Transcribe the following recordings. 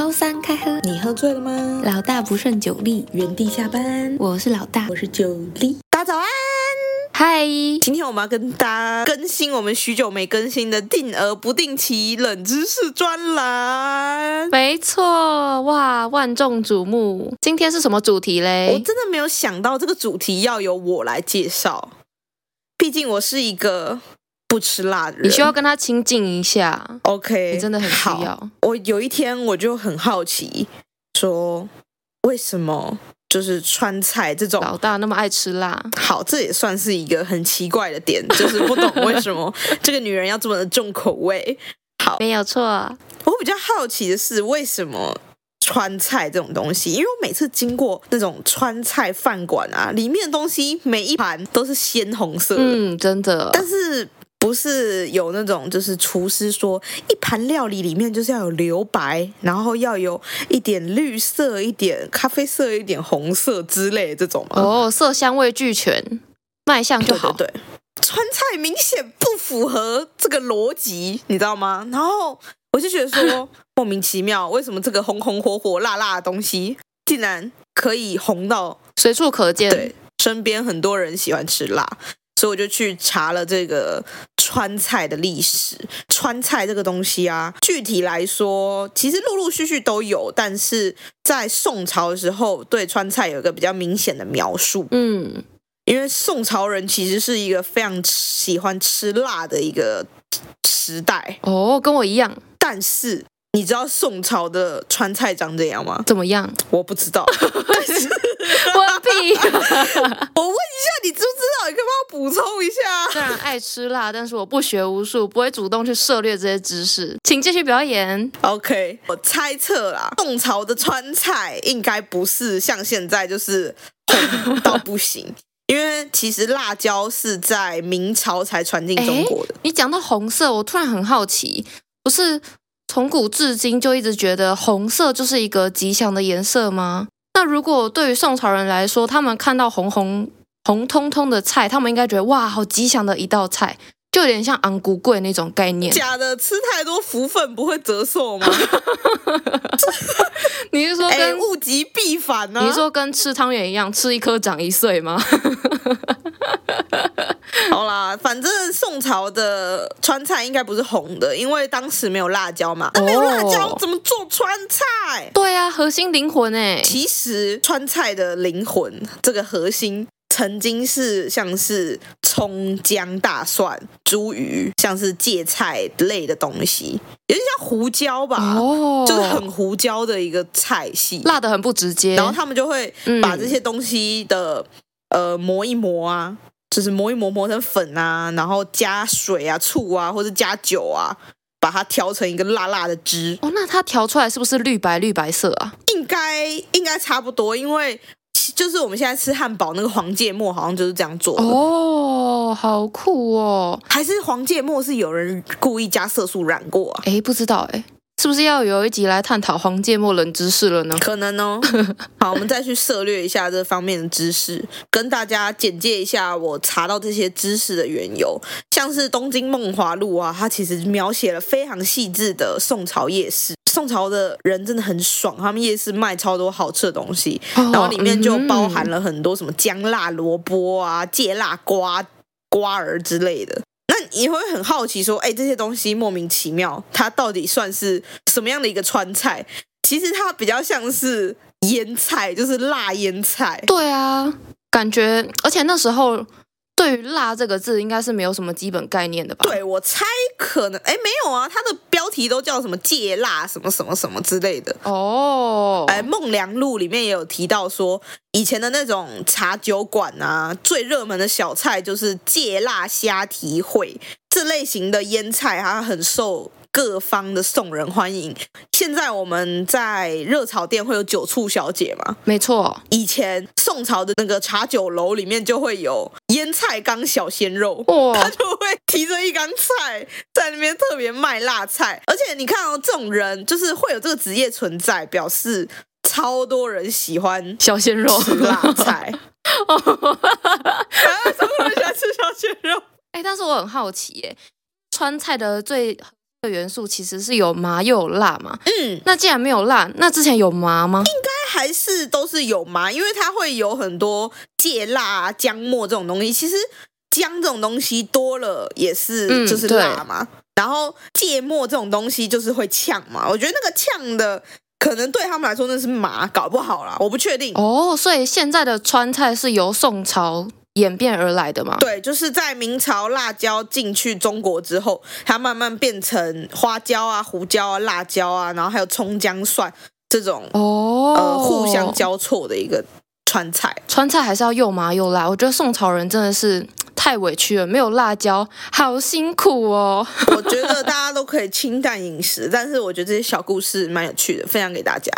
周三开喝，你喝醉了吗？老大不胜酒力，原地下班。我是老大，我是酒力。大家早安，嗨！今天我们要跟大家更新我们许久没更新的定额不定期冷知识专栏。没错，哇，万众瞩目。今天是什么主题嘞？我真的没有想到这个主题要由我来介绍，毕竟我是一个。不吃辣的人，你需要跟他亲近一下。OK，你真的很需要。我有一天我就很好奇，说为什么就是川菜这种老大那么爱吃辣？好，这也算是一个很奇怪的点，就是不懂为什么 这个女人要这么的重口味。好，没有错。我比较好奇的是，为什么川菜这种东西？因为我每次经过那种川菜饭馆啊，里面的东西每一盘都是鲜红色的，嗯，真的。但是。不是有那种，就是厨师说一盘料理里面就是要有留白，然后要有一点绿色、一点咖啡色、一点红色之类的这种吗？哦，色香味俱全，卖相就好。对，对，对，川菜明显不符合这个逻辑，你知道吗？然后我就觉得说莫名其妙，为什么这个红红火火、辣辣的东西竟然可以红到随处可见？对，身边很多人喜欢吃辣。所以我就去查了这个川菜的历史。川菜这个东西啊，具体来说，其实陆陆续续都有，但是在宋朝的时候，对川菜有一个比较明显的描述。嗯，因为宋朝人其实是一个非常喜欢吃辣的一个时代。哦，跟我一样。但是你知道宋朝的川菜长怎样吗？怎么样？我不知道。但是 我屁！我问一下，你知不知道？你可不可以帮我补充一下？虽然爱吃辣，但是我不学无术，不会主动去涉猎这些知识。请继续表演。OK，我猜测啦，宋朝的川菜应该不是像现在就是红到不行，因为其实辣椒是在明朝才传进中国的。你讲到红色，我突然很好奇，不是从古至今就一直觉得红色就是一个吉祥的颜色吗？那如果对于宋朝人来说，他们看到红红红彤彤的菜，他们应该觉得哇，好吉祥的一道菜，就有点像昂古贵那种概念。假的，吃太多福分不会折寿吗？你是说跟、欸、物极必反呢、啊？你是说跟吃汤圆一样，吃一颗长一岁吗？好啦，反正宋朝的川菜应该不是红的，因为当时没有辣椒嘛。那没有辣椒怎么做川菜？对啊，核心灵魂哎。其实川菜的灵魂，这个核心曾经是像是葱、姜、大蒜、茱萸，像是芥菜类的东西，有点像胡椒吧？哦，就是很胡椒的一个菜系，辣的很不直接。然后他们就会把这些东西的、嗯、呃磨一磨啊。就是磨一磨磨成粉啊，然后加水啊、醋啊，或者加酒啊，把它调成一个辣辣的汁。哦，那它调出来是不是绿白绿白色啊？应该应该差不多，因为就是我们现在吃汉堡那个黄芥末，好像就是这样做的。哦，好酷哦！还是黄芥末是有人故意加色素染过啊？哎，不知道哎。是不是要有一集来探讨黄芥末冷知识了呢？可能哦。好，我们再去涉略一下这方面的知识，跟大家简介一下我查到这些知识的缘由。像是《东京梦华录》啊，它其实描写了非常细致的宋朝夜市。宋朝的人真的很爽，他们夜市卖超多好吃的东西，然后里面就包含了很多什么姜辣萝卜啊、芥辣瓜、瓜儿之类的。那你会很好奇说，哎，这些东西莫名其妙，它到底算是什么样的一个川菜？其实它比较像是腌菜，就是辣腌菜。对啊，感觉，而且那时候。对于“辣”这个字，应该是没有什么基本概念的吧？对，我猜可能，哎，没有啊，它的标题都叫什么“戒辣”什么什么什么之类的。哦，哎，《梦良录》里面也有提到说，以前的那种茶酒馆啊，最热门的小菜就是戒辣虾蹄烩这类型的腌菜，它很受。各方的送人欢迎。现在我们在热炒店会有酒醋小姐吗？没错，以前宋朝的那个茶酒楼里面就会有腌菜缸小鲜肉，哇，他就会提着一缸菜在那边特别卖辣菜。而且你看哦，这种人就是会有这个职业存在，表示超多人喜欢小鲜肉吃辣菜。啊，超多人喜欢吃小鲜肉。哎，但是我很好奇，耶，川菜的最的元素其实是有麻又有辣嘛。嗯，那既然没有辣，那之前有麻吗？应该还是都是有麻，因为它会有很多芥辣、姜末这种东西。其实姜这种东西多了也是就是辣嘛，嗯、然后芥末这种东西就是会呛嘛。我觉得那个呛的可能对他们来说那是麻，搞不好啦，我不确定。哦，所以现在的川菜是由宋朝。演变而来的嘛？对，就是在明朝辣椒进去中国之后，它慢慢变成花椒啊、胡椒啊、辣椒啊，然后还有葱姜蒜这种哦，呃，互相交错的一个川菜。川菜还是要又麻又辣，我觉得宋朝人真的是太委屈了，没有辣椒，好辛苦哦。我觉得大家都可以清淡饮食，但是我觉得这些小故事蛮有趣的，分享给大家。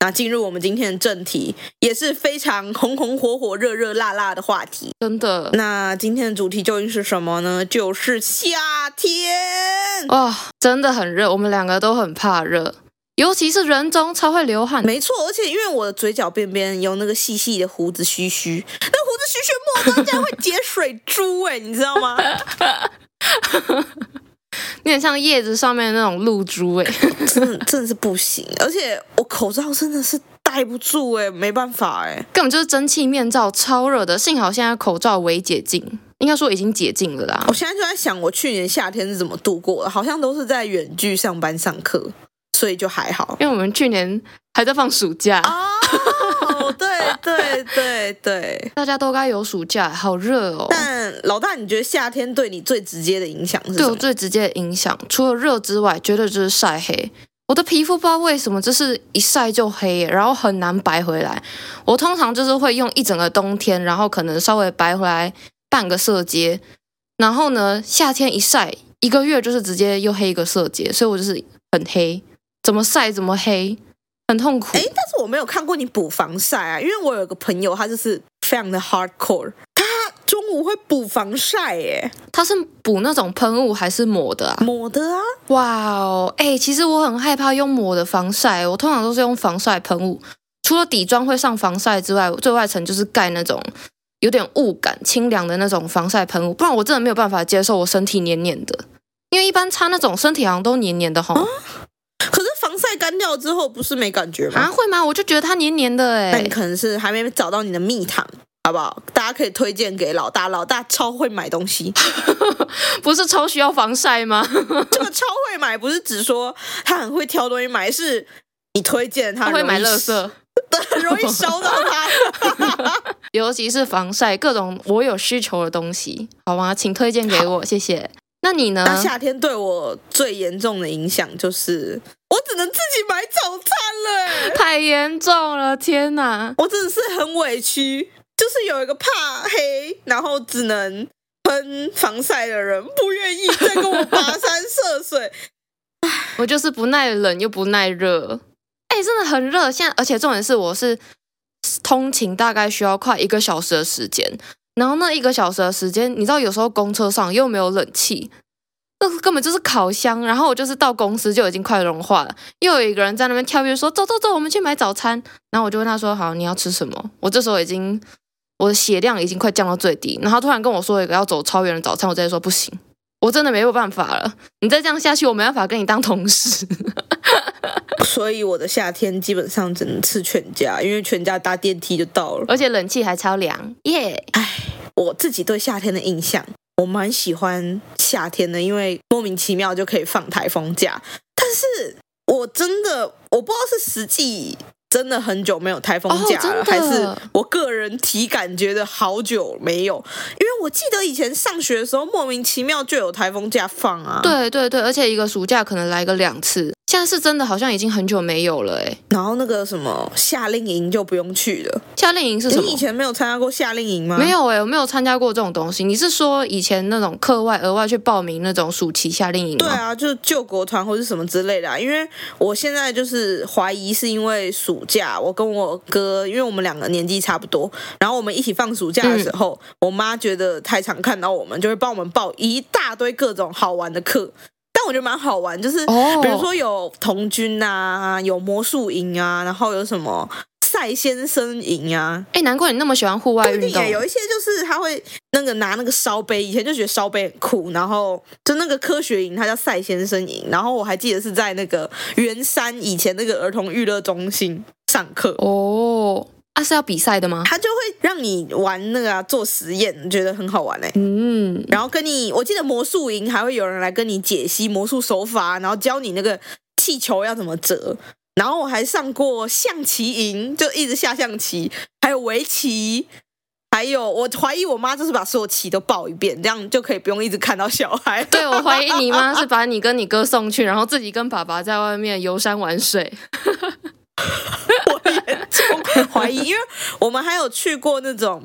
那进入我们今天的正题，也是非常红红火火、热热辣辣的话题。真的。那今天的主题究竟是什么呢？就是夏天。哇、哦，真的很热，我们两个都很怕热，尤其是人中超会流汗。没错，而且因为我的嘴角边边有那个细细的胡子须须，那胡子须须末端竟然会结水珠哎，你知道吗？有点像叶子上面的那种露珠哎，真的真的是不行，而且我口罩真的是戴不住哎，没办法哎，根本就是蒸汽面罩，超热的。幸好现在口罩微解禁，应该说已经解禁了啦。我现在就在想，我去年夏天是怎么度过的？好像都是在远距上班上课，所以就还好。因为我们去年还在放暑假。哦，对对对对，大家都该有暑假，好热哦。但老大，你觉得夏天对你最直接的影响是什么？对我最直接的影响，除了热之外，绝对就是晒黑。我的皮肤不知道为什么，就是一晒就黑，然后很难白回来。我通常就是会用一整个冬天，然后可能稍微白回来半个色阶，然后呢，夏天一晒一个月就是直接又黑一个色阶，所以我就是很黑，怎么晒怎么黑。很痛苦，哎，但是我没有看过你补防晒啊，因为我有个朋友，他就是非常的 hardcore，他中午会补防晒，耶，他是补那种喷雾还是抹的啊？抹的啊，哇哦，哎，其实我很害怕用抹的防晒，我通常都是用防晒喷雾，除了底妆会上防晒之外，最外层就是盖那种有点雾感、清凉的那种防晒喷雾，不然我真的没有办法接受我身体黏黏的，因为一般擦那种身体好像都黏黏的哈。晒干掉之后不是没感觉吗？啊，会吗？我就觉得它黏黏的哎。那你可能是还没找到你的蜜糖，好不好？大家可以推荐给老大，老大超会买东西，不是超需要防晒吗？这个超会买不是只说他很会挑东西买，是你推荐他，他会买垃圾，对，很 容易烧到他。尤其是防晒，各种我有需求的东西，好吗？请推荐给我，谢谢。那你呢？那夏天对我最严重的影响就是，我只能自己买早餐了，太严重了！天哪，我真的是很委屈，就是有一个怕黑，然后只能喷防晒的人，不愿意再跟我跋山涉水。我就是不耐冷又不耐热，哎，真的很热。现在，而且重点是，我是通勤大概需要快一个小时的时间。然后那一个小时的时间，你知道有时候公车上又没有冷气，那根本就是烤箱。然后我就是到公司就已经快融化了，又有一个人在那边跳跃说：“走走走，我们去买早餐。”然后我就问他说：“好，你要吃什么？”我这时候已经我的血量已经快降到最低，然后突然跟我说一个要走超远的早餐，我直接说不行，我真的没有办法了。你再这样下去，我没办法跟你当同事。所以我的夏天基本上只能吃全家，因为全家搭电梯就到了，而且冷气还超凉，耶！哎，我自己对夏天的印象，我蛮喜欢夏天的，因为莫名其妙就可以放台风假。但是我真的我不知道是实际。真的很久没有台风假了，哦、还是我个人体感觉得好久没有？因为我记得以前上学的时候，莫名其妙就有台风假放啊。对对对，而且一个暑假可能来个两次。现在是真的好像已经很久没有了哎。然后那个什么夏令营就不用去了。夏令营是什么？你以前没有参加过夏令营吗？没有哎，我没有参加过这种东西。你是说以前那种课外额外去报名那种暑期夏令营吗？对啊，就是救国团或是什么之类的啊。因为我现在就是怀疑是因为暑。暑假，我跟我哥，因为我们两个年纪差不多，然后我们一起放暑假的时候，嗯、我妈觉得太常看到我们，就会帮我们报一大堆各种好玩的课。但我觉得蛮好玩，就是比如说有童军啊，有魔术营啊，然后有什么赛赛先生营啊。哎，难怪你那么喜欢户外运动。有一些就是他会那个拿那个烧杯，以前就觉得烧杯很酷，然后就那个科学营，它叫赛先生营。然后我还记得是在那个圆山以前那个儿童娱乐中心上课哦。他、啊、是要比赛的吗？他就会让你玩那个、啊、做实验，觉得很好玩哎。嗯，然后跟你，我记得魔术营还会有人来跟你解析魔术手法，然后教你那个气球要怎么折。然后我还上过象棋营，就一直下象棋，还有围棋，还有我怀疑我妈就是把所有棋都报一遍，这样就可以不用一直看到小孩。对，我怀疑你妈 是把你跟你哥送去，然后自己跟爸爸在外面游山玩水。怀疑，因为我们还有去过那种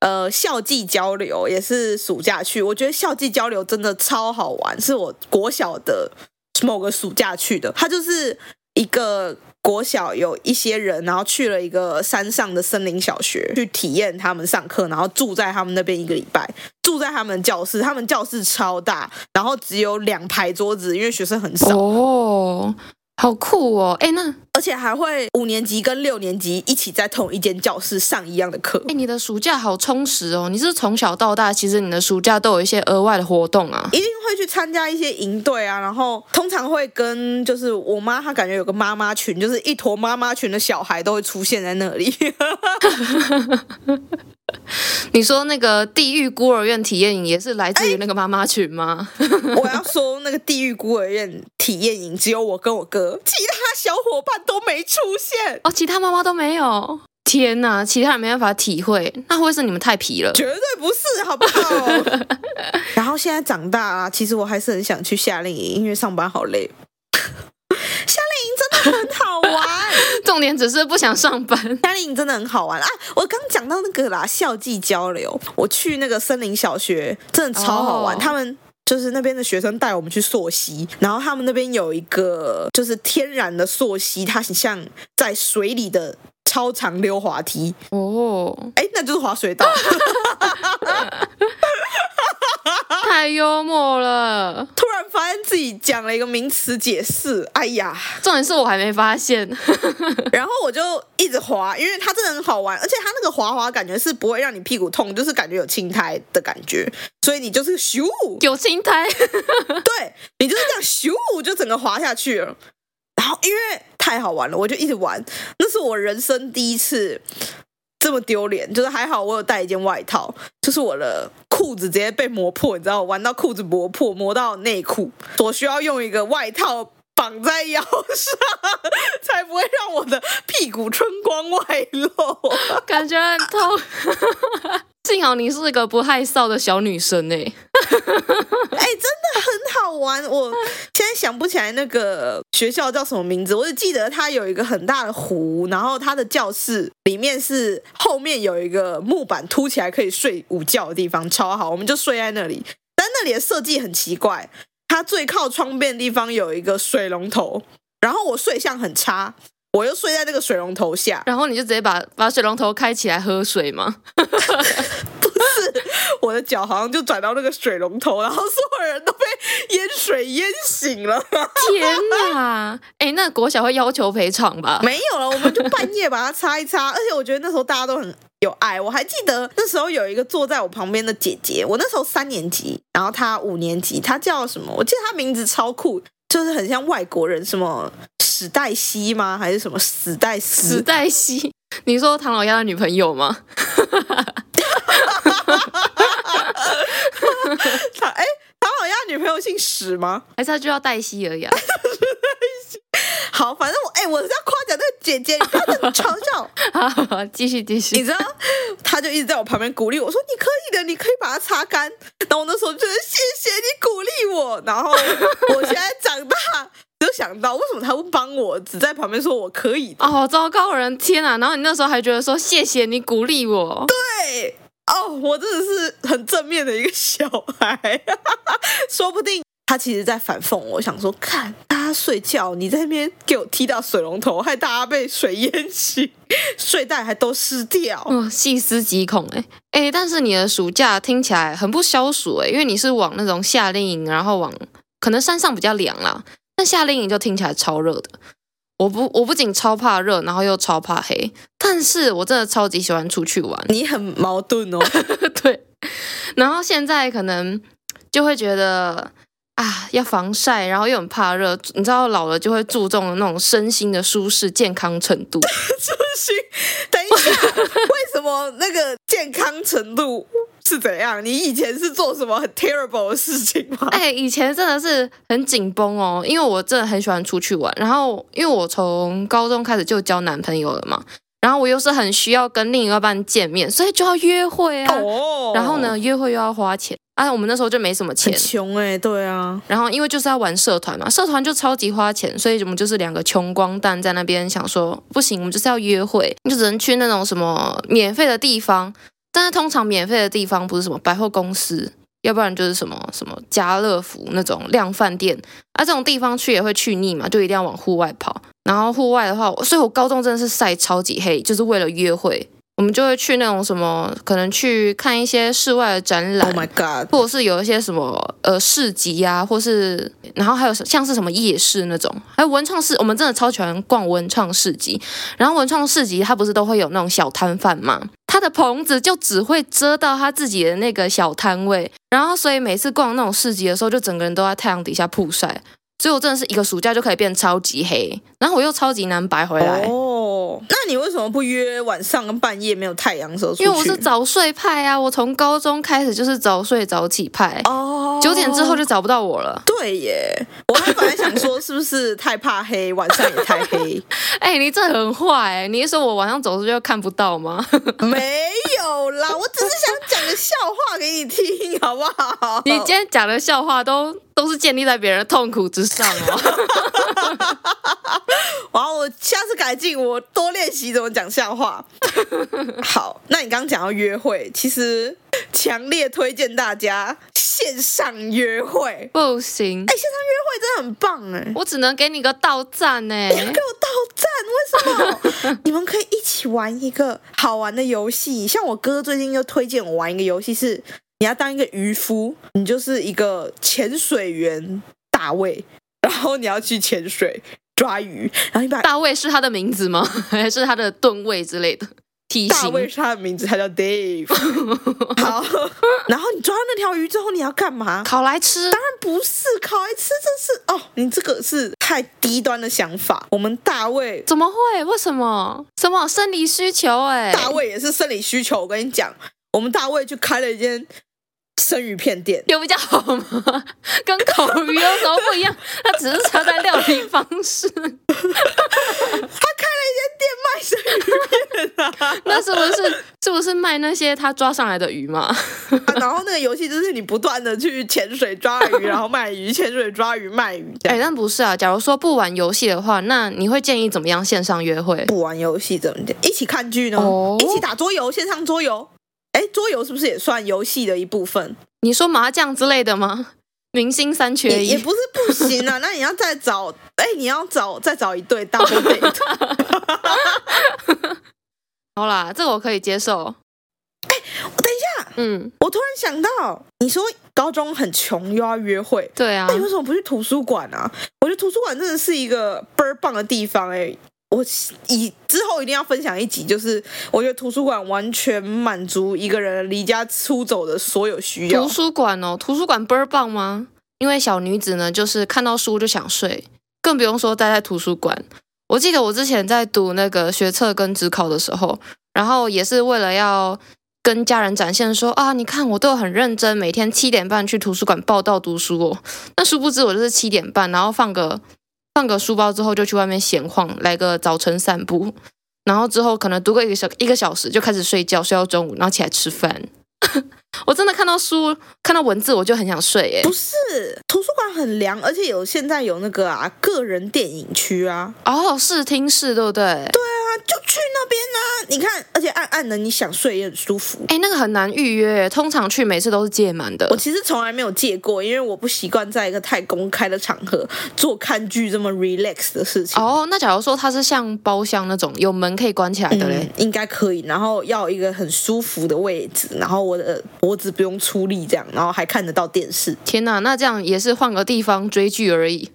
呃校际交流，也是暑假去。我觉得校际交流真的超好玩，是我国小的某个暑假去的。他就是一个国小有一些人，然后去了一个山上的森林小学去体验他们上课，然后住在他们那边一个礼拜，住在他们教室。他们教室超大，然后只有两排桌子，因为学生很少。哦。好酷哦！哎，那而且还会五年级跟六年级一起在同一间教室上一样的课。哎，你的暑假好充实哦！你是从小到大，其实你的暑假都有一些额外的活动啊？一定会去参加一些营队啊，然后通常会跟就是我妈，她感觉有个妈妈群，就是一坨妈妈群的小孩都会出现在那里。你说那个地狱孤儿院体验营也是来自于那个妈妈群吗？我要说那个地狱孤儿院体验营只有我跟我哥，其他小伙伴都没出现哦，其他妈妈都没有。天哪，其他人没办法体会，那会是你们太皮了？绝对不是，好不好？然后现在长大啦，其实我还是很想去夏令营，因为上班好累。夏令营真的很好玩，重点只是不想上班。夏令营真的很好玩啊！我刚讲到那个啦，校际交流，我去那个森林小学，真的超好玩。Oh. 他们就是那边的学生带我们去溯溪，然后他们那边有一个就是天然的溯溪，它很像在水里的超长溜滑梯哦。哎、oh.，那就是滑水道。太幽默了！讲了一个名词解释，哎呀，重点是我还没发现。然后我就一直滑，因为它真的很好玩，而且它那个滑滑感觉是不会让你屁股痛，就是感觉有青苔的感觉，所以你就是咻，有青苔，对，你就是这样咻就整个滑下去了。然后因为太好玩了，我就一直玩，那是我人生第一次。这么丢脸，就是还好我有带一件外套，就是我的裤子直接被磨破，你知道，玩到裤子磨破，磨到内裤，所需要用一个外套绑在腰上，才不会让我的屁股春光外露，感觉很痛。幸好你是一个不害臊的小女生哎，哎，真的很好玩。我现在想不起来那个学校叫什么名字，我只记得它有一个很大的湖，然后它的教室里面是后面有一个木板凸起来可以睡午觉的地方，超好，我们就睡在那里。但那里的设计很奇怪，它最靠窗边的地方有一个水龙头，然后我睡相很差。我又睡在那个水龙头下，然后你就直接把把水龙头开起来喝水吗？我的脚好像就转到那个水龙头，然后所有人都被淹水淹醒了。天哪！哎，那国小会要求赔偿吧？没有了，我们就半夜把它擦一擦。而且我觉得那时候大家都很有爱。我还记得那时候有一个坐在我旁边的姐姐，我那时候三年级，然后她五年级，她叫什么？我记得她名字超酷，就是很像外国人，什么？史黛西吗？还是什么史黛斯？史黛西？你说唐老鸭的女朋友吗？他哎，唐老鸭女朋友姓史吗？还是他就叫黛西而已啊？好，反正我哎，我是要夸奖那个姐姐，你不要这么嘲笑。好，继续继续。你知道，他就一直在我旁边鼓励我说：“你可以的，你可以把它擦干。”然后我那时候觉得谢谢你鼓励我。然后我现在长大。就想到为什么他不帮我，只在旁边说我可以哦，糟糕人，天啊！然后你那时候还觉得说谢谢你鼓励我，对哦，我真的是很正面的一个小孩，说不定他其实在反讽我，想说看大家睡觉，你在那边给我踢到水龙头，害大家被水淹醒，睡袋还都湿掉，嗯，细思极恐哎哎，但是你的暑假听起来很不消暑哎，因为你是往那种夏令营，然后往可能山上比较凉啦。但夏令营就听起来超热的，我不我不仅超怕热，然后又超怕黑。但但是我真的超级喜欢出去玩。你很矛盾哦。对，然后现在可能就会觉得啊，要防晒，然后又很怕热。你知道，老了就会注重那种身心的舒适、健康程度。身心，等一下，为什么那个健康程度？是怎样？你以前是做什么很 terrible 的事情吗？哎、欸，以前真的是很紧绷哦，因为我真的很喜欢出去玩。然后，因为我从高中开始就交男朋友了嘛，然后我又是很需要跟另一半见面，所以就要约会啊。哦。然后呢，约会又要花钱啊。我们那时候就没什么钱，穷哎、欸。对啊。然后，因为就是要玩社团嘛，社团就超级花钱，所以我们就是两个穷光蛋在那边想说，不行，我们就是要约会，就只能去那种什么免费的地方。但是通常免费的地方不是什么百货公司，要不然就是什么什么家乐福那种量饭店，啊，这种地方去也会去腻嘛，就一定要往户外跑。然后户外的话，所以我高中真的是晒超级黑，就是为了约会。我们就会去那种什么，可能去看一些室外的展览，Oh my God，或者是有一些什么呃市集呀，或是然后还有像是什么夜市那种，还有文创市，我们真的超喜欢逛文创市集。然后文创市集它不是都会有那种小摊贩嘛，他的棚子就只会遮到他自己的那个小摊位，然后所以每次逛那种市集的时候，就整个人都在太阳底下曝晒。所以我真的是一个暑假就可以变超级黑，然后我又超级难白回来。哦，那你为什么不约晚上跟半夜没有太阳的时候出去？因为我是早睡派啊，我从高中开始就是早睡早起派。哦，九点之后就找不到我了。对耶，我还本来想说是不是太怕黑，晚上也太黑。哎、欸，你这很坏哎！你是说我晚上走出去就看不到吗？没有啦，我只是想讲个笑话给你听，好不好？你今天讲的笑话都都是建立在别人的痛苦之上哦。然后我下次改进，我多练习怎么讲笑话。好，那你刚刚讲到约会，其实强烈推荐大家线上约会。不行，哎，线上约会真的很棒哎，我只能给你个倒赞哎。你要给我到赞？为什么？你们可以一起玩一个好玩的游戏，像我哥最近又推荐我玩一个游戏是。你要当一个渔夫，你就是一个潜水员大卫，然后你要去潜水抓鱼，然后你把大卫是他的名字吗？还是他的吨位之类的？体型？大卫是他的名字，他叫 Dave。好，然后你抓到那条鱼之后，你要干嘛？烤来吃？当然不是烤来吃，这是哦，你这个是太低端的想法。我们大卫怎么会？为什么？什么生理需求？哎，大卫也是生理需求。我跟你讲。我们大卫去开了一间生鱼片店，有比较好吗？跟烤鱼有什么不一样？他只是差在料理方式。他开了一间店卖生鱼片啊，那是不是是不是卖那些他抓上来的鱼嘛？啊，然后那个游戏就是你不断的去潜水抓鱼，然后卖鱼，潜水抓鱼卖鱼。哎，但不是啊。假如说不玩游戏的话，那你会建议怎么样线上约会？不玩游戏怎么讲？一起看剧呢？哦，一起打桌游，线上桌游。哎，桌游是不是也算游戏的一部分？你说麻将之类的吗？明星三缺一也，也不是不行啊。那你要再找，哎，你要找再找一对 double date。好啦，这个我可以接受。哎，等一下，嗯，我突然想到，你说高中很穷又要约会，对啊，那你为什么不去图书馆啊？我觉得图书馆真的是一个倍儿棒的地方，哎。我以之后一定要分享一集，就是我觉得图书馆完全满足一个人离家出走的所有需要。图书馆哦，图书馆倍儿棒吗？因为小女子呢，就是看到书就想睡，更不用说待在图书馆。我记得我之前在读那个学测跟职考的时候，然后也是为了要跟家人展现说啊，你看我都很认真，每天七点半去图书馆报到读书哦。那殊不知我就是七点半，然后放个。放个书包之后就去外面闲晃，来个早晨散步，然后之后可能读个一个小一个小时就开始睡觉，睡到中午，然后起来吃饭。我真的看到书看到文字我就很想睡，哎，不是，图书馆很凉，而且有现在有那个啊个人电影区啊，哦，视听室对不对？对啊。就去那边啊！你看，而且暗暗的，你想睡也很舒服。哎，那个很难预约，通常去每次都是借满的。我其实从来没有借过，因为我不习惯在一个太公开的场合做看剧这么 relax 的事情。哦，那假如说它是像包厢那种有门可以关起来的嘞，应该可以。然后要一个很舒服的位置，然后我的脖子不用出力，这样，然后还看得到电视。天哪，那这样也是换个地方追剧而已。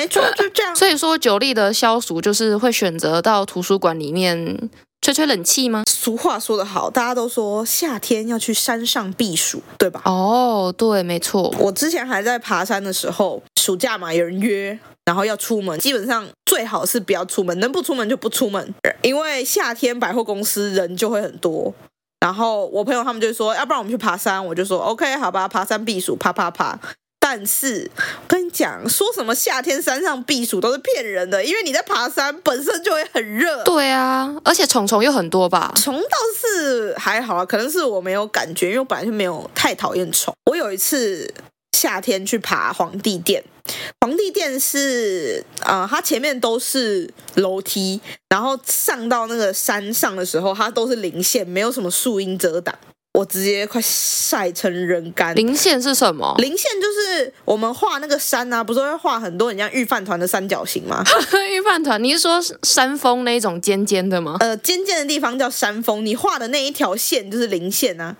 嗯。没错，就这样。所以说，九力的消暑就是会选择到图书馆里面吹吹冷气吗？俗话说得好，大家都说夏天要去山上避暑，对吧？哦，对，没错。我之前还在爬山的时候，暑假嘛，有人约，然后要出门，基本上最好是不要出门，能不出门就不出门，因为夏天百货公司人就会很多。然后我朋友他们就说，要不然我们去爬山，我就说 OK，好吧，爬山避暑，爬爬爬。但是我跟你讲，说什么夏天山上避暑都是骗人的，因为你在爬山本身就会很热。对啊，而且虫虫又很多吧？虫倒是还好啊，可能是我没有感觉，因为我本来就没有太讨厌虫。我有一次夏天去爬皇帝殿，皇帝殿是啊、呃，它前面都是楼梯，然后上到那个山上的时候，它都是零线，没有什么树荫遮挡。我直接快晒成人干。零线是什么？零线就是我们画那个山啊，不是会画很多很像御饭团的三角形吗？御饭团，你是说山峰那种尖尖的吗？呃，尖尖的地方叫山峰，你画的那一条线就是零线啊。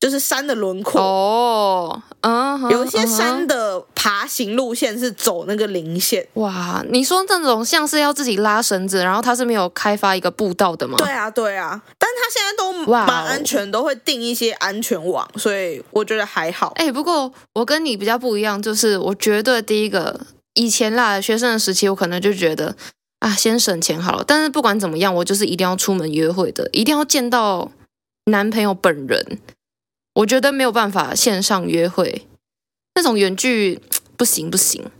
就是山的轮廓哦，嗯、uh，huh, 有一些山的爬行路线是走那个零线。哇，你说这种像是要自己拉绳子，然后它是没有开发一个步道的吗？对啊，对啊，但是它现在都蛮安全.都会定一些安全网，所以我觉得还好。哎、欸，不过我跟你比较不一样，就是我绝对第一个，以前啦，学生的时期，我可能就觉得啊，先省钱好了。但是不管怎么样，我就是一定要出门约会的，一定要见到男朋友本人。我觉得没有办法线上约会，那种远距不行不行。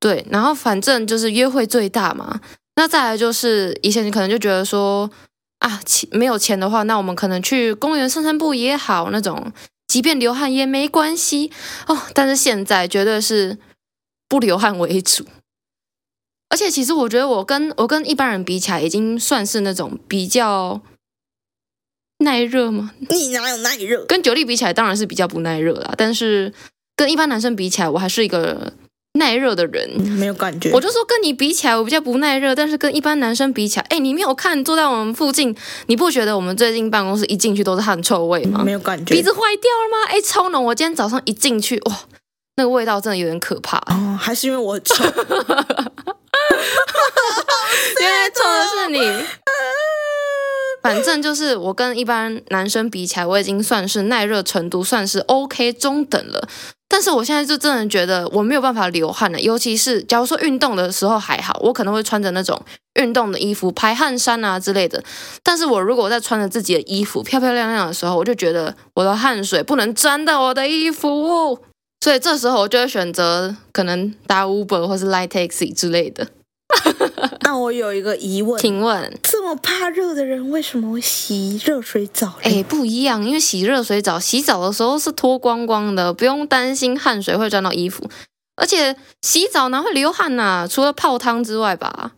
对，然后反正就是约会最大嘛。那再来就是以前你可能就觉得说啊，钱没有钱的话，那我们可能去公园散散步也好，那种即便流汗也没关系哦。但是现在绝对是不流汗为主。而且其实我觉得我跟我跟一般人比起来，已经算是那种比较。耐热吗？你哪有耐热？跟九力比起来，当然是比较不耐热啦。但是跟一般男生比起来，我还是一个耐热的人。没有感觉。我就说跟你比起来，我比较不耐热。但是跟一般男生比起来，哎，你没有看坐在我们附近，你不觉得我们最近办公室一进去都是汗臭味吗？没有感觉。鼻子坏掉了吗？哎，超浓！我今天早上一进去，哇，那个味道真的有点可怕。哦，还是因为我臭。原来臭的是你。反正就是我跟一般男生比起来，我已经算是耐热程度算是 OK 中等了。但是我现在就真的觉得我没有办法流汗了，尤其是假如说运动的时候还好，我可能会穿着那种运动的衣服排汗衫啊之类的。但是我如果在穿着自己的衣服漂漂亮亮的时候，我就觉得我的汗水不能沾到我的衣服，所以这时候我就会选择可能搭 Uber 或是 Light Taxi 之类的。那我有一个疑问，请问这么怕热的人为什么会洗热水澡？哎，不一样，因为洗热水澡，洗澡的时候是脱光光的，不用担心汗水会沾到衣服，而且洗澡哪会流汗呐？除了泡汤之外吧，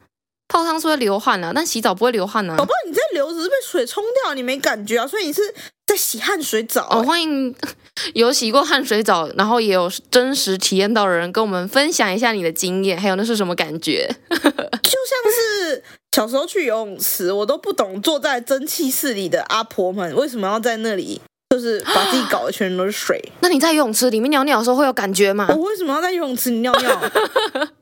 泡汤是会流汗啊，但洗澡不会流汗啊。宝宝，你在流只是被水冲掉，你没感觉啊，所以你是在洗汗水澡。哦，欢迎。有洗过汗水澡，然后也有真实体验到的人跟我们分享一下你的经验，还有那是什么感觉？就像是小时候去游泳池，我都不懂坐在蒸汽室里的阿婆们为什么要在那里，就是把自己搞得全身都是水。那你在游泳池里面尿尿的时候会有感觉吗？我为什么要在游泳池里尿尿？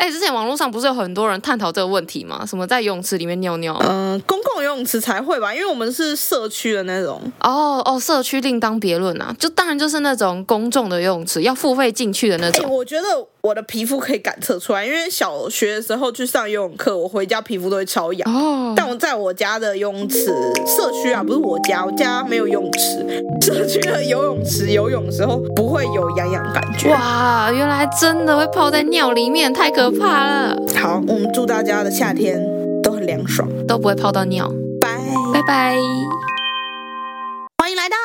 哎、欸，之前网络上不是有很多人探讨这个问题吗？什么在游泳池里面尿尿？嗯、呃，公共游泳池才会吧，因为我们是社区的那种。哦哦，社区另当别论啊，就当然就是那种公众的游泳池，要付费进去的那种。欸、我觉得我的皮肤可以感测出来，因为小学的时候去上游泳课，我回家皮肤都会超痒。哦。但我在我家的游泳池社区啊，不是我家，我家没有游泳池。社区的游泳池游泳的时候不会有痒痒感觉。哇，原来真的会泡在尿里面，太可怕了。好，我们祝大家的夏天都很凉爽，都不会泡到尿。拜拜拜，欢迎来到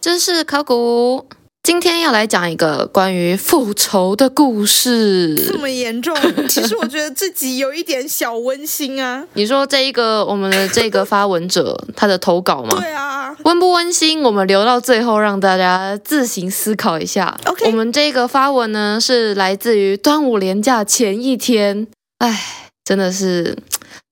知识考古。今天要来讲一个关于复仇的故事，这么严重？其实我觉得自己有一点小温馨啊。你说这一个我们的这个发文者他的投稿吗？对啊，温不温馨？我们留到最后让大家自行思考一下。OK，我们这个发文呢是来自于端午连假前一天。哎，真的是，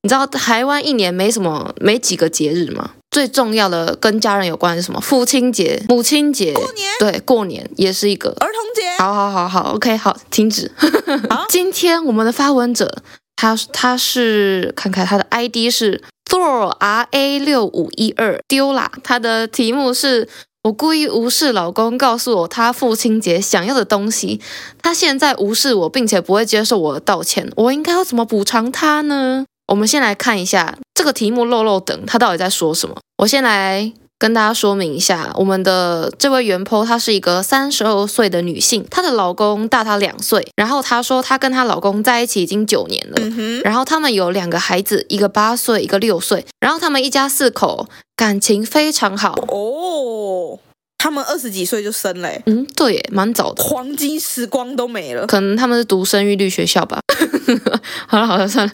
你知道台湾一年没什么没几个节日吗？最重要的跟家人有关的是什么？父亲节、母亲节、过年，对，过年也是一个儿童节。好好好好，OK，好，停止。好 今天我们的发文者，他他是看看他的 ID 是 Thor R A 六五一二丢啦，他的题目是。我故意无视老公告诉我他父亲节想要的东西，他现在无视我，并且不会接受我的道歉，我应该要怎么补偿他呢？我们先来看一下这个题目漏漏等他到底在说什么。我先来跟大家说明一下，我们的这位原 po 她是一个三十二岁的女性，她的老公大她两岁，然后她说她跟她老公在一起已经九年了，然后他们有两个孩子，一个八岁，一个六岁，然后他们一家四口感情非常好哦。他们二十几岁就生嘞，嗯，对耶，蛮早的，黄金时光都没了。可能他们是读生育率学校吧。好了好了，算了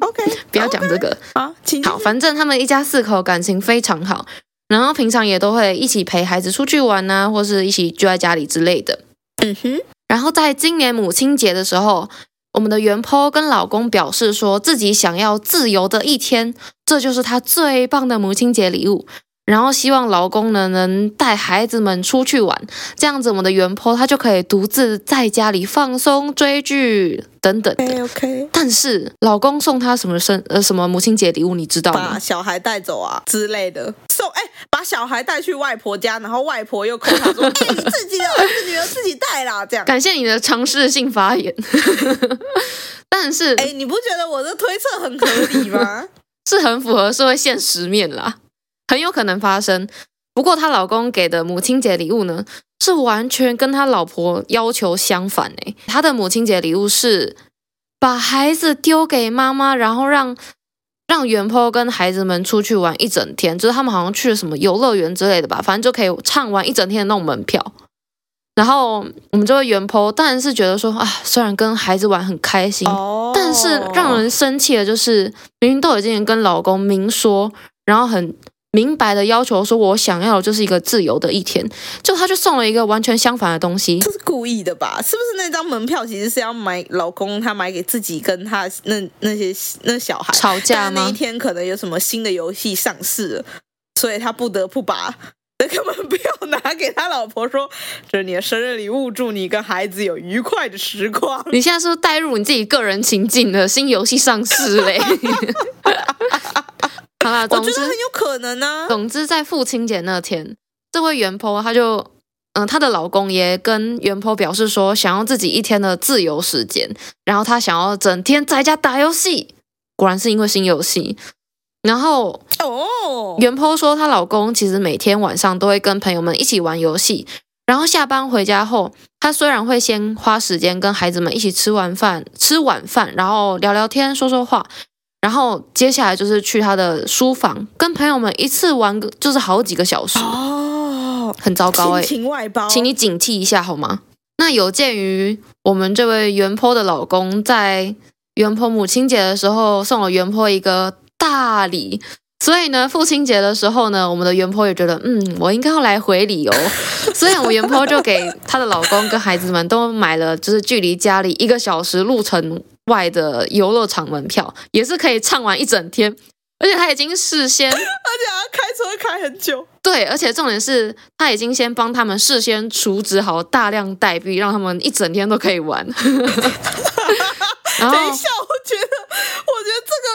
，OK，不要讲这个。好，好，反正他们一家四口感情非常好，然后平常也都会一起陪孩子出去玩啊，或是一起聚在家里之类的。嗯哼。然后在今年母亲节的时候，我们的原 po 跟老公表示说自己想要自由的一天，这就是他最棒的母亲节礼物。然后希望老公呢能带孩子们出去玩，这样子我们的原 po 他就可以独自在家里放松追剧等等的。OK OK。但是老公送他什么生呃什么母亲节礼物，你知道吗？把小孩带走啊之类的。送哎，把小孩带去外婆家，然后外婆又扣他说：“哎，你自己的儿子女儿自己带啦。”这样。感谢你的尝试性发言。但是哎，你不觉得我的推测很合理吗？是很符合社会现实面啦。很有可能发生，不过她老公给的母亲节礼物呢，是完全跟他老婆要求相反诶。他的母亲节礼物是把孩子丢给妈妈，然后让让原 po 跟孩子们出去玩一整天，就是他们好像去了什么游乐园之类的吧，反正就可以畅玩一整天的那种门票。然后我们这位元坡当然是觉得说啊，虽然跟孩子玩很开心，但是让人生气的就是明明都已经跟老公明说，然后很。明白的要求说，我想要的就是一个自由的一天，就他就送了一个完全相反的东西，这是故意的吧？是不是那张门票其实是要买老公他买给自己跟他那那些那小孩吵架吗？那一天可能有什么新的游戏上市了，所以他不得不把那个门票拿给他老婆说，这是你的生日礼物，祝你跟孩子有愉快的时光。你现在是不是带入你自己个人情境的新游戏上市嘞？我觉得很有可能呢、啊。总之，在父亲节那天，这位原 po 他就，嗯、呃，她的老公也跟原 po 表示说，想要自己一天的自由时间，然后她想要整天在家打游戏。果然是因为新游戏。然后哦，原 po 说她老公其实每天晚上都会跟朋友们一起玩游戏，然后下班回家后，他虽然会先花时间跟孩子们一起吃完饭，吃晚饭，然后聊聊天，说说话。然后接下来就是去他的书房，跟朋友们一次玩个就是好几个小时哦，很糟糕哎，情外包，请你警惕一下好吗？那有鉴于我们这位原 po 的老公在原 po 母亲节的时候送了原 po 一个大礼，所以呢，父亲节的时候呢，我们的原 po 也觉得嗯，我应该要来回礼哦，所以我们原 po 就给她的老公跟孩子们都买了，就是距离家里一个小时路程。外的游乐场门票也是可以畅玩一整天，而且他已经事先，而且他开车开很久。对，而且重点是他已经先帮他们事先储值好大量代币，让他们一整天都可以玩。然后等一下，我觉得，我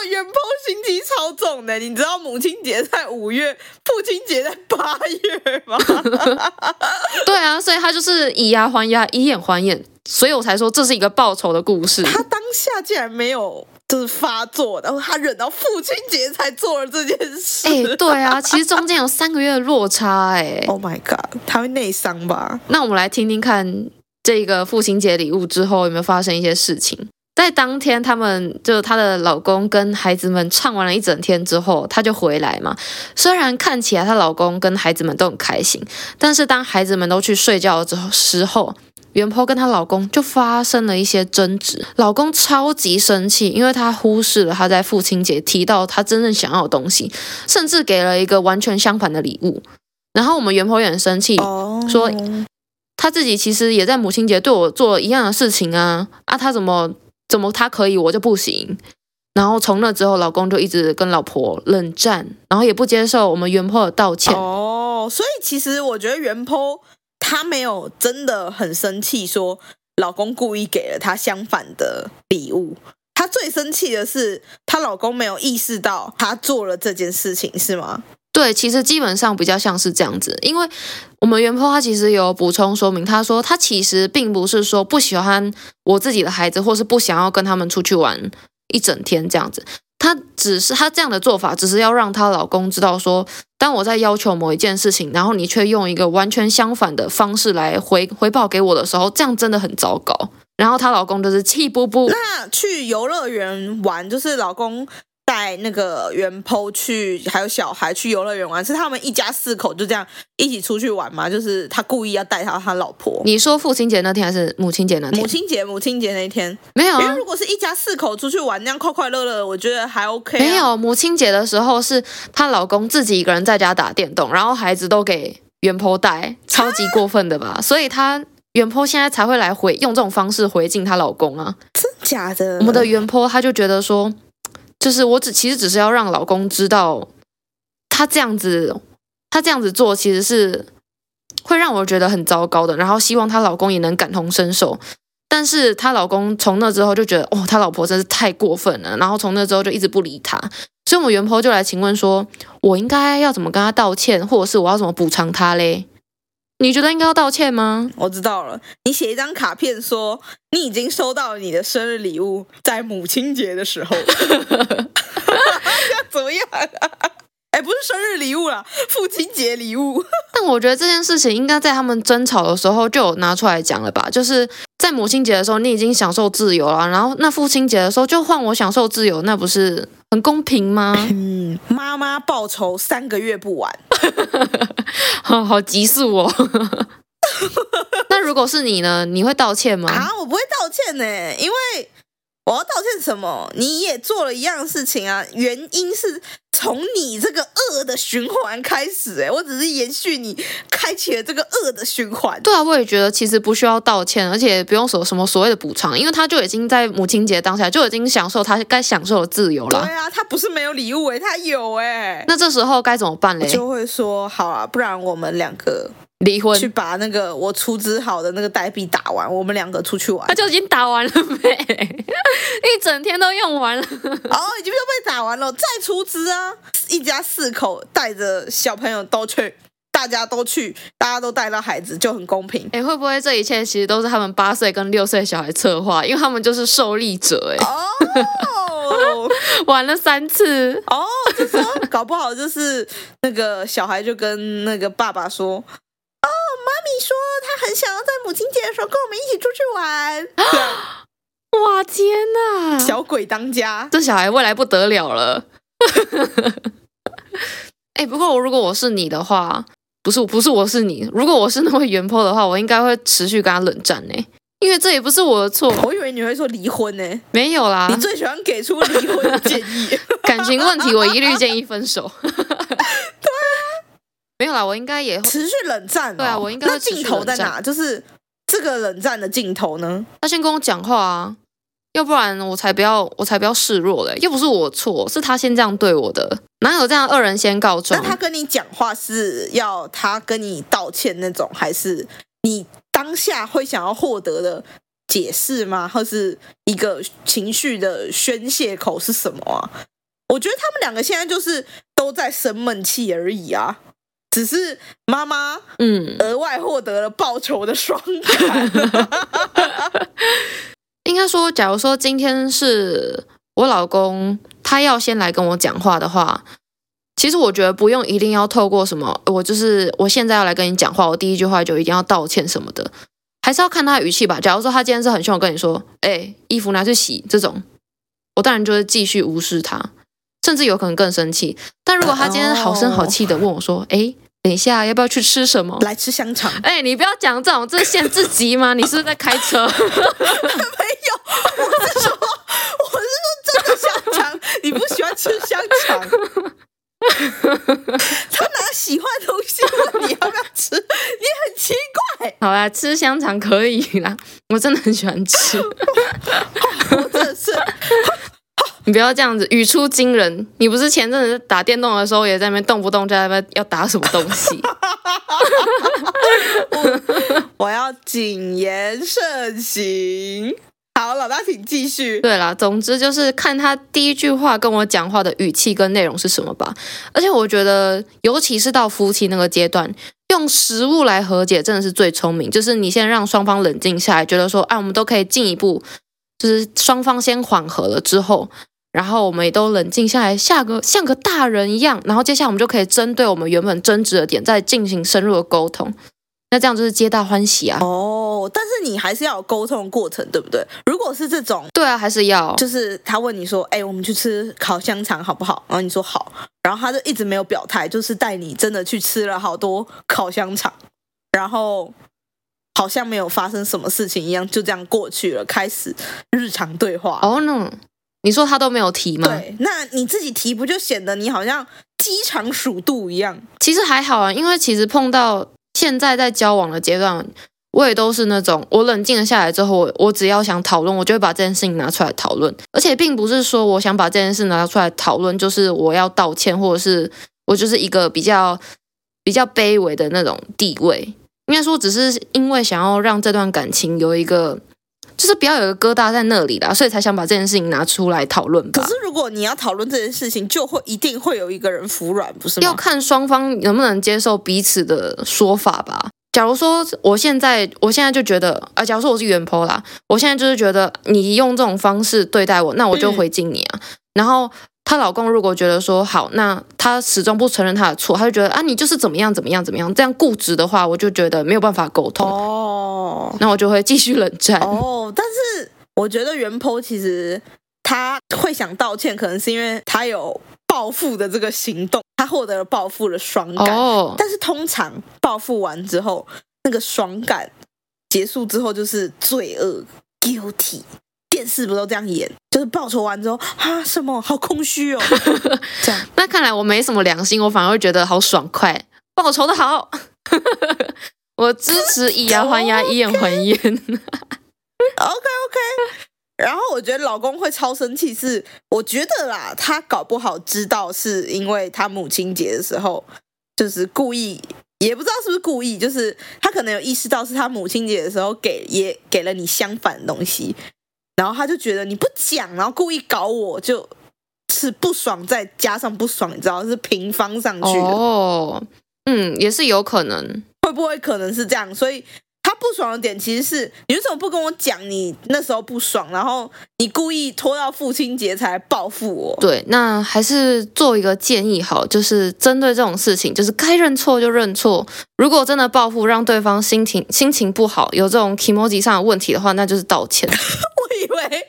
觉得这个原 po 心机超重的。你知道母亲节在五月，父亲节在八月吗？对啊，所以他就是以牙还牙，以眼还眼。所以我才说这是一个报仇的故事。他当下竟然没有就是发作，然后他忍到父亲节才做了这件事。哎，对啊，其实中间有三个月的落差，哎。Oh my god，他会内伤吧？那我们来听听看这个父亲节礼物之后有没有发生一些事情。在当天，他们就她的老公跟孩子们唱完了一整天之后，她就回来嘛。虽然看起来她老公跟孩子们都很开心，但是当孩子们都去睡觉之后时候。原 po 跟她老公就发生了一些争执，老公超级生气，因为他忽视了她在父亲节提到他真正想要的东西，甚至给了一个完全相反的礼物。然后我们原 po 也很生气，说他自己其实也在母亲节对我做了一样的事情啊啊，他怎么怎么他可以，我就不行。然后从那之后，老公就一直跟老婆冷战，然后也不接受我们原坡的道歉。哦，所以其实我觉得原坡他没有真的很生气，说老公故意给了他相反的礼物。她最生气的是她老公没有意识到她做了这件事情，是吗？对，其实基本上比较像是这样子，因为我们原 po 他其实有补充说明，他说他其实并不是说不喜欢我自己的孩子，或是不想要跟他们出去玩一整天这样子，他只是他这样的做法，只是要让她老公知道说，当我在要求某一件事情，然后你却用一个完全相反的方式来回回报给我的时候，这样真的很糟糕。然后她老公就是气不不。那去游乐园玩，就是老公。带那个原 po 去，还有小孩去游乐园玩，是他们一家四口就这样一起出去玩吗？就是他故意要带他他老婆。你说父亲节那天还是母亲节那天？母亲节，母亲节那天没有啊。因为如果是一家四口出去玩，那样快快乐乐，我觉得还 OK 啊。没有，母亲节的时候是她老公自己一个人在家打电动，然后孩子都给袁剖带，超级过分的吧？所以她袁坡现在才会来回用这种方式回敬她老公啊。真假的？我们的原 po 他就觉得说。就是我只其实只是要让老公知道，他这样子，他这样子做其实是会让我觉得很糟糕的。然后希望她老公也能感同身受。但是她老公从那之后就觉得，哦，他老婆真是太过分了。然后从那之后就一直不理他。所以，我们原 po 就来请问说，我应该要怎么跟他道歉，或者是我要怎么补偿他嘞？你觉得应该要道歉吗？我知道了，你写一张卡片说你已经收到了你的生日礼物，在母亲节的时候，要怎么样？哎，不是生日礼物啦，父亲节礼物。但我觉得这件事情应该在他们争吵的时候就有拿出来讲了吧？就是在母亲节的时候，你已经享受自由了，然后那父亲节的时候就换我享受自由，那不是很公平吗？嗯，妈妈报仇三个月不晚，好好急速哦。那如果是你呢？你会道歉吗？啊，我不会道歉呢，因为。我要道歉什么？你也做了一样的事情啊！原因是从你这个恶的循环开始，哎，我只是延续你开启了这个恶的循环。对啊，我也觉得其实不需要道歉，而且不用说什么所谓的补偿，因为他就已经在母亲节当下就已经享受他该享受的自由了。对啊，他不是没有礼物，哎，他有哎。那这时候该怎么办嘞？就会说好啊，不然我们两个。离婚，去把那个我出资好的那个代币打完，我们两个出去玩。他就已经打完了呗，一整天都用完了。哦，已经都被打完了，再出资啊！一家四口带着小朋友都去，大家都去，大家都带到孩子，就很公平。哎，会不会这一切其实都是他们八岁跟六岁小孩策划？因为他们就是受利者哎。哦，玩了三次哦，就说搞不好就是那个小孩就跟那个爸爸说。你说她很想要在母亲节的时候跟我们一起出去玩，哇天哪！小鬼当家，这小孩未来不得了了。哎，不过我如果我是你的话，不是不是我是你，如果我是那位原 po 的话，我应该会持续跟他冷战呢，因为这也不是我的错。我以为你会说离婚呢，没有啦。你最喜欢给出离婚的建议，感情问题我一律建议分手。没有啦，我应该也持续冷战、哦。对啊，我应该。那镜头在哪？就是这个冷战的镜头呢？他先跟我讲话啊，要不然我才不要，我才不要示弱嘞。又不是我错，是他先这样对我的，哪有这样恶人先告状？那他跟你讲话是要他跟你道歉那种，还是你当下会想要获得的解释吗？或是一个情绪的宣泄口是什么啊？我觉得他们两个现在就是都在生闷气而已啊。只是妈妈，嗯，额外获得了报酬的爽感。应该说，假如说今天是我老公，他要先来跟我讲话的话，其实我觉得不用一定要透过什么，我就是我现在要来跟你讲话，我第一句话就一定要道歉什么的，还是要看他的语气吧。假如说他今天是很凶，我跟你说，哎，衣服拿去洗这种，我当然就会继续无视他，甚至有可能更生气。但如果他今天好声好气的问我说，哎。等一下，要不要去吃什么？来吃香肠。哎、欸，你不要讲这种，这是限制级吗？你是不是在开车？没有，我是说，我是说真的香肠。你不喜欢吃香肠？他拿喜欢的东西问你要不要吃，你很奇怪。好啦，吃香肠可以啦，我真的很喜欢吃。我真的是。你不要这样子语出惊人。你不是前阵子打电动的时候也在那边动不动就在那边要打什么东西？我，我要谨言慎行。好，老大，请继续。对啦，总之就是看他第一句话跟我讲话的语气跟内容是什么吧。而且我觉得，尤其是到夫妻那个阶段，用食物来和解真的是最聪明。就是你先让双方冷静下来，觉得说，哎，我们都可以进一步，就是双方先缓和了之后，然后我们也都冷静下来，像个像个大人一样，然后接下来我们就可以针对我们原本争执的点，再进行深入的沟通。那这样就是皆大欢喜啊！哦，但是你还是要有沟通过程，对不对？如果是这种，对啊，还是要，就是他问你说：“哎，我们去吃烤香肠好不好？”然后你说好，然后他就一直没有表态，就是带你真的去吃了好多烤香肠，然后好像没有发生什么事情一样，就这样过去了，开始日常对话。哦，那你说他都没有提吗？对，那你自己提不就显得你好像鸡肠鼠肚一样？其实还好啊，因为其实碰到。现在在交往的阶段，我也都是那种，我冷静了下来之后，我只要想讨论，我就会把这件事情拿出来讨论。而且并不是说我想把这件事拿出来讨论，就是我要道歉，或者是我就是一个比较比较卑微的那种地位。应该说，只是因为想要让这段感情有一个。就是不要有一个疙瘩在那里啦，所以才想把这件事情拿出来讨论。可是如果你要讨论这件事情，就会一定会有一个人服软，不是吗？要看双方能不能接受彼此的说法吧。假如说我现在，我现在就觉得，啊，假如说我是原 po 啦，我现在就是觉得你用这种方式对待我，那我就回敬你啊。嗯、然后她老公如果觉得说好，那他始终不承认他的错，他就觉得啊，你就是怎么样怎么样怎么样，这样固执的话，我就觉得没有办法沟通。哦。那我就会继续冷战哦。但是我觉得原 po 其实他会想道歉，可能是因为他有报复的这个行动，他获得了报复的爽感。哦。但是通常报复完之后，那个爽感结束之后就是罪恶 guilty。电视不都这样演？就是报仇完之后啊，什么好空虚哦。这样。那看来我没什么良心，我反而会觉得好爽快，报仇的好。我支持以牙还牙，以眼还眼。OK OK，然后我觉得老公会超生气，是我觉得啦，他搞不好知道是因为他母亲节的时候就是故意，也不知道是不是故意，就是他可能有意识到是他母亲节的时候给也给了你相反的东西，然后他就觉得你不讲，然后故意搞我，就是不爽再加上不爽，你知道是平方上去的。哦，嗯，也是有可能。会不会可能是这样？所以他不爽的点其实是你为什么不跟我讲？你那时候不爽，然后你故意拖到父亲节才报复我。对，那还是做一个建议好，就是针对这种事情，就是该认错就认错。如果真的报复让对方心情心情不好，有这种 kimoji 上的问题的话，那就是道歉。我以为。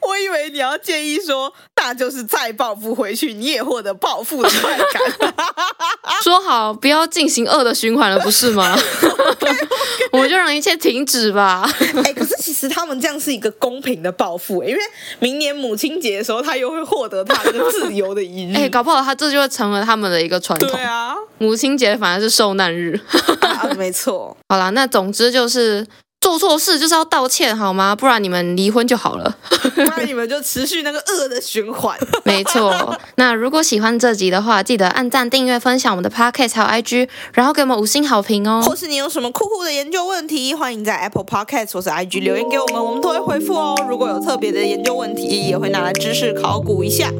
我以为你要建议说，那就是再报复回去，你也获得报复的快感。说好不要进行恶的循环了，不是吗. 我们就让一切停止吧。哎、欸，可是其实他们这样是一个公平的报复，因为明年母亲节的时候，他又会获得他的自由的一日。哎、欸，搞不好他这就会成为他们的一个传统。对啊，母亲节反而是受难日。啊、没错。好啦，那总之就是。做错事就是要道歉，好吗？不然你们离婚就好了。不然你们就持续那个恶的循环。没错。那如果喜欢这集的话，记得按赞、订阅、分享我们的 Podcast 还有 IG，然后给我们五星好评哦。或是你有什么酷酷的研究问题，欢迎在 Apple Podcast 或是 IG 留言给我们，我们都会回复哦。如果有特别的研究问题，也会拿来知识考古一下。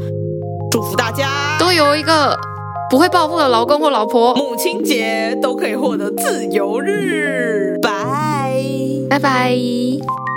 祝福大家都有一个不会报复的老公或老婆，母亲节都可以获得自由日。拜。拜拜。